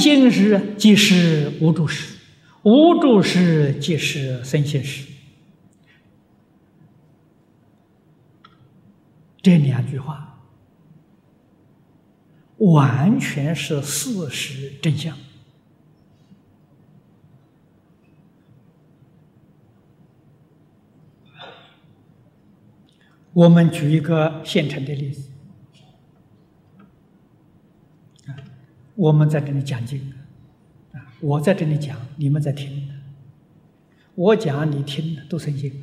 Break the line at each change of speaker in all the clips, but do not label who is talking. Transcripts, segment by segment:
生心时即是无助时，无助时即是生心时。这两句话完全是事实真相。我们举一个现成的例子，我们在这里讲经，啊，我在这里讲，你们在听，我讲你听的都生心，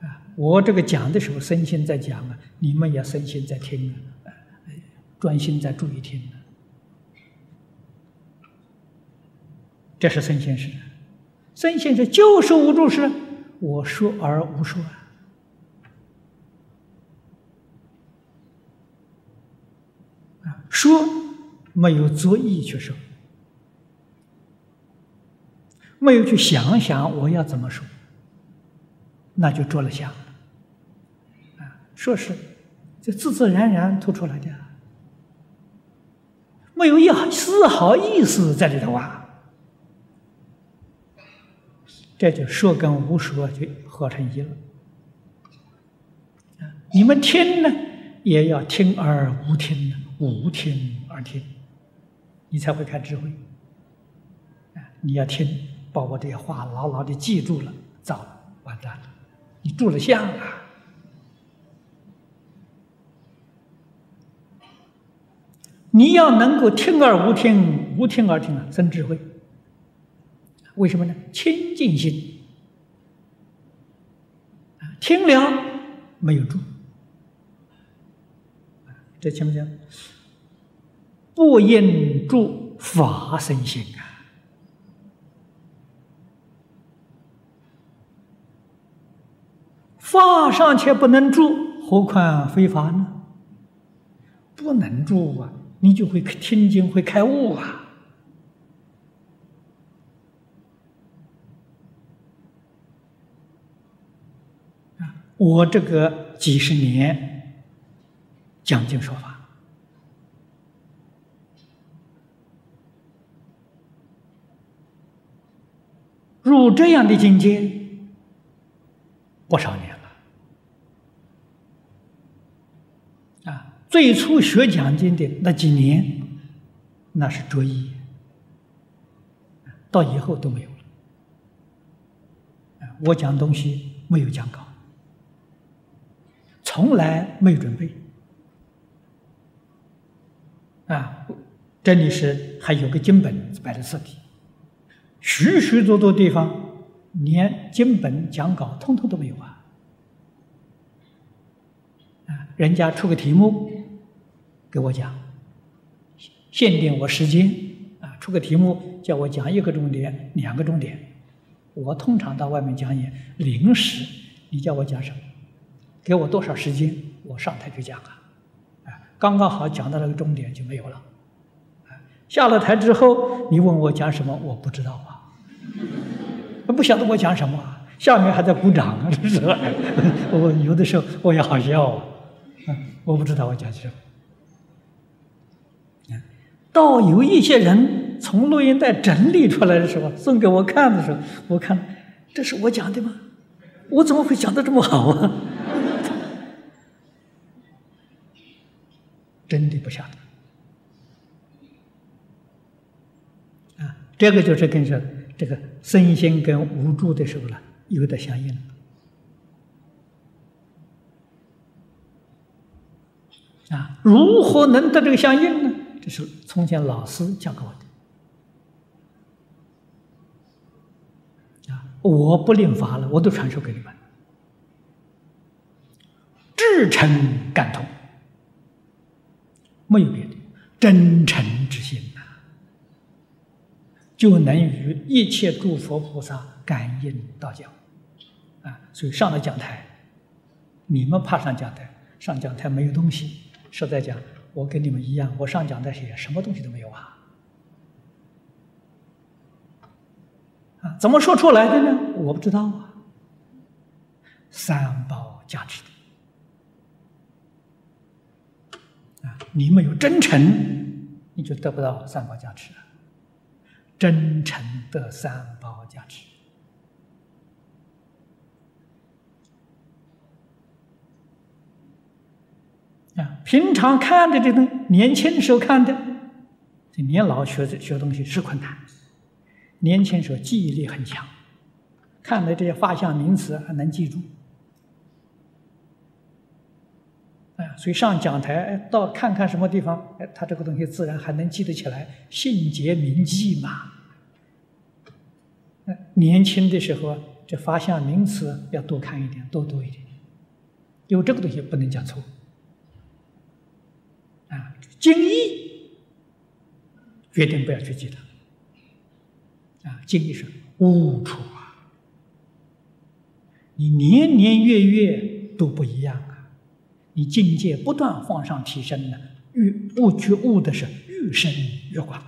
啊，我这个讲的时候身心在讲啊，你们也身心在听啊，专心在注意听这是身心事，身心是就是无助事。我说而无说啊，说没有作意去说，没有去想想我要怎么说，那就着了相了啊。说是这自自然然吐出来的，没有一丝毫意思在里头啊。这就说跟无说就合成一了。你们听呢，也要听而无听，无听而听，你才会开智慧。啊，你要听，把我这些话牢牢的记住了，早，完蛋了，你住了相啊！你要能够听而无听，无听而听啊，生智慧。为什么呢？清净心啊，听了没有住，这听不听？不应住法生心啊，法尚且不能住，何况非法呢？不能住啊，你就会听经，会开悟啊。我这个几十年讲经说法，入这样的境界不少年了啊！最初学讲经的那几年，那是着意，到以后都没有了。我讲东西没有讲稿。从来没有准备啊！这里是还有个经本摆在这里，许许多多地方连经本讲稿通通都没有啊！啊，人家出个题目给我讲，限定我时间啊，出个题目叫我讲一个重点、两个重点，我通常到外面讲演，临时你叫我讲什么？给我多少时间，我上台去讲啊！刚刚好讲到那个终点就没有了。下了台之后，你问我讲什么，我不知道啊，不晓得我讲什么，下面还在鼓掌啊，是？我有的时候我也好笑啊，我不知道我讲什么。到有一些人从录音带整理出来的时候，送给我看的时候，我看这是我讲的吗？我怎么会讲的这么好啊？真的不晓得啊！这个就是跟着这个身心跟无助的时候了，有的相应啊！如何能得这个相应呢？这是从前老师教给我的啊！我不领法了，我都传授给你们，至诚感通。没有别的，真诚之心，就能与一切诸佛菩萨感应道交啊！所以上了讲台，你们怕上讲台，上讲台没有东西。实在讲，我跟你们一样，我上讲台写什么东西都没有啊！啊，怎么说出来的呢？我不知道啊。三宝加持的。啊，你没有真诚，你就得不到三宝加持。真诚的三宝加持啊！平常看的这东，年轻时候看的，这年老学学东西是困难。年轻时候记忆力很强，看的这些画像名词还能记住。所以上讲台到看看什么地方，哎，他这个东西自然还能记得起来，信节铭记嘛。年轻的时候，这法相名词要多看一点，多读一点，因为这个东西不能讲错。啊，经义决定不要去记它。啊，经义是悟处啊，你年年月月都不一样，你境界不断往上提升呢，越悟觉悟的是越深越广。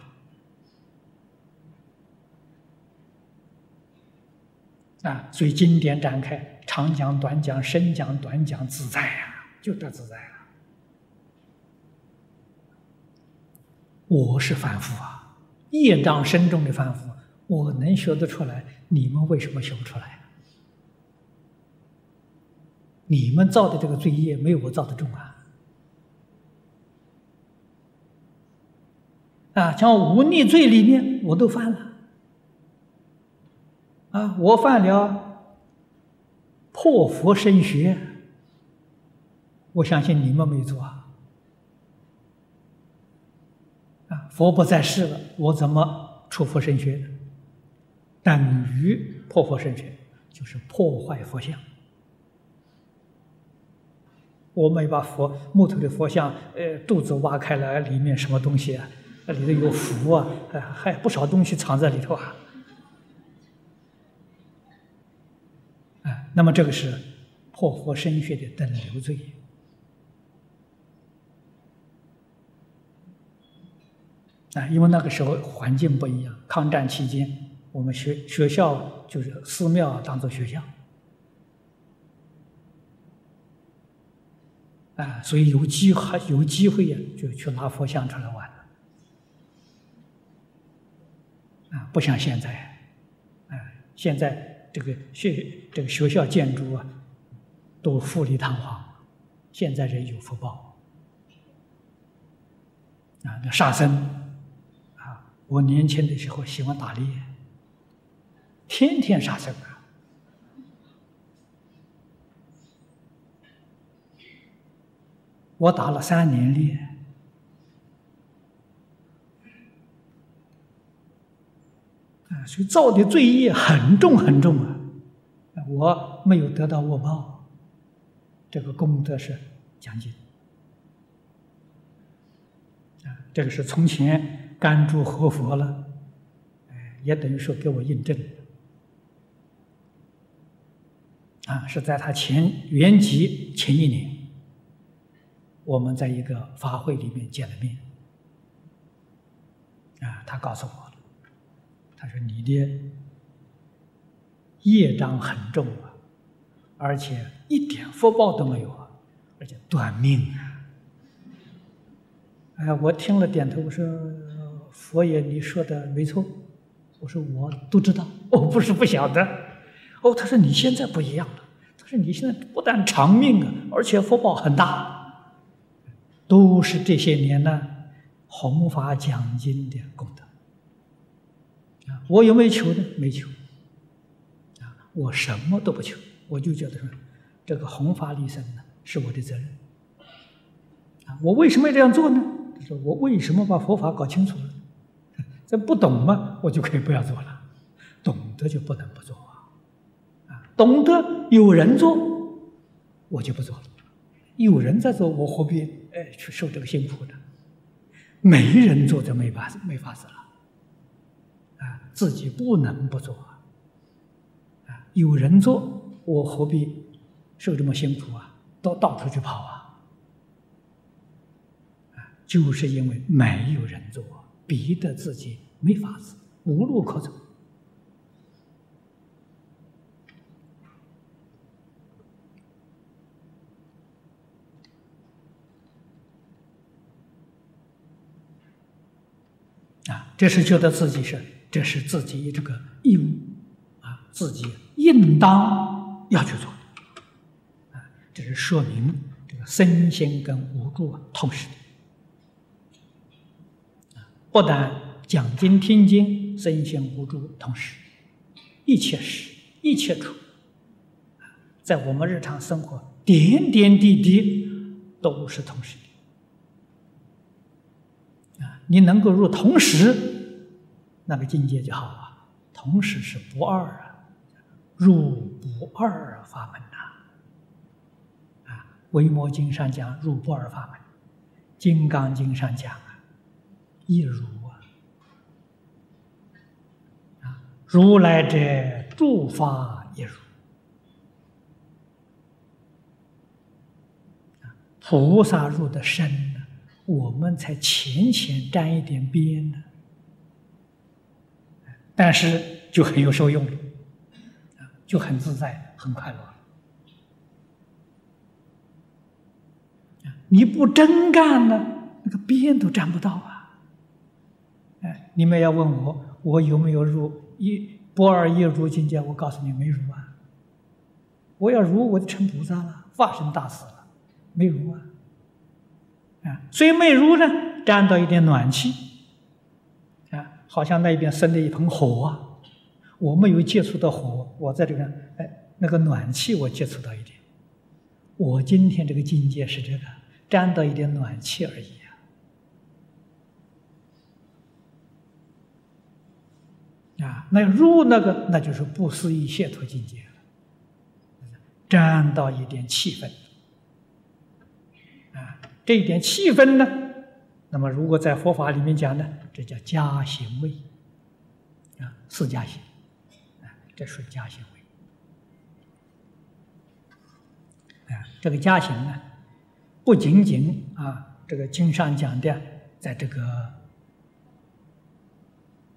啊，所以经典展开，长讲短讲，深讲短讲，自在啊，就得自在了。我是凡夫啊，业障深重的凡夫。我能学得出来，你们为什么学不出来？你们造的这个罪业没有我造的重啊！啊，像无逆罪里面我都犯了，啊，我犯了破佛生学，我相信你们没做啊！啊，佛不在世了，我怎么出佛身学？等于破佛圣学，就是破坏佛像。我们把佛木头的佛像，呃，肚子挖开来，里面什么东西啊？那里头有符啊，还有不少东西藏在里头啊。啊，那么这个是破佛生学的等流罪。啊，因为那个时候环境不一样，抗战期间。我们学学校就是寺庙当做学校，啊，所以有机会有机会呀，就去拿佛像出来玩啊，不像现在，啊，现在这个学这个学校建筑啊，都富丽堂皇，现在人有福报，啊，那沙僧，啊，我年轻的时候喜欢打猎。天天杀生啊！我打了三年猎，啊，所以造的罪业很重很重啊！我没有得到恶报，这个功德是奖金啊！这个是从前甘珠活佛了，哎，也等于说给我印证。啊，是在他前圆寂前一年，我们在一个法会里面见了面。啊，他告诉我，他说你的业障很重啊，而且一点福报都没有啊，而且短命啊。哎，我听了点头，我说佛爷你说的没错，我说我都知道，我不是不晓得。哦，他说你现在不一样了。他说你现在不但长命啊，而且福报很大，都是这些年呢弘法讲经的功德。啊，我有没有求呢？没求。啊，我什么都不求，我就觉得说，这个弘法利生呢是我的责任。啊，我为什么要这样做呢？他说我为什么把佛法搞清楚了？这不懂吗？我就可以不要做了，懂得就不能不做啊。懂得有人做，我就不做了。有人在做，我何必哎去受这个辛苦的？没人做就没法没法子了。啊，自己不能不做啊！有人做，我何必受这么辛苦啊？到到处去跑啊！啊，就是因为没有人做，逼得自己没法子，无路可走。这是觉得自己是，这是自己这个义务，啊，自己应当要去做，啊，这是说明这个身心跟无助啊同时，啊，不但讲经听经身心无助同时，一切事一切处，在我们日常生活点点滴滴都是同时。你能够入同时，那个境界就好了。同时是不二啊，入不二法门呐。啊，《维摩经》上讲入不二法门，《金刚经》上讲啊，一如啊。啊，如来者诸法一如。菩萨入的深。我们才浅浅沾一点边呢，但是就很有受用了，就很自在，很快乐。你不真干呢，那个边都沾不到啊！哎，你们要问我，我有没有入一不二一入境界？我告诉你，没入啊！我要入，我就成菩萨了，化身大士了，没入啊！啊，所以没如呢，沾到一点暖气，啊，好像那边生了一盆火啊，我没有接触到火，我在这个，哎，那个暖气我接触到一点，我今天这个境界是这个，沾到一点暖气而已啊，啊，那入那个那就是不思议解脱境界了，沾到一点气氛。这一点气氛呢，那么如果在佛法里面讲呢，这叫加行位，啊，四加行，啊，这属于加行位，啊，这个加行呢，不仅仅啊，这个经上讲的，在这个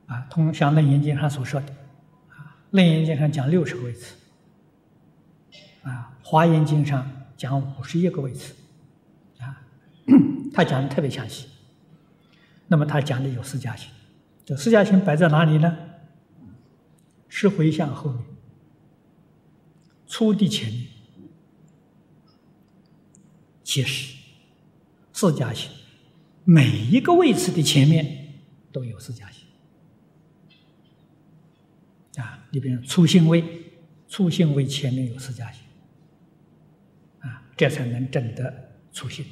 啊，通像楞严经上所说的，啊，楞严经上讲六十个位次，啊，华严经上讲五十一个位次。他讲的特别详细，那么他讲的有四加行，这四加行摆在哪里呢？是回向后面，初地前面。其实四加行每一个位次的前面都有四加行啊，你比如初心位，初心位前面有四加行啊，这才能证得初心。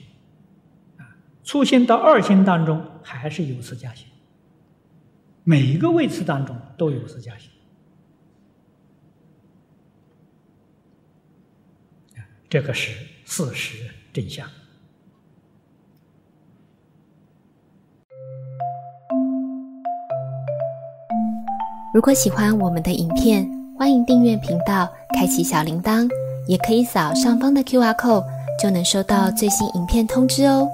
初心到二心当中还是有次加行，每一个位次当中都有次加行，这个是事实真相。
如果喜欢我们的影片，欢迎订阅频道，开启小铃铛，也可以扫上方的 Q R code，就能收到最新影片通知哦。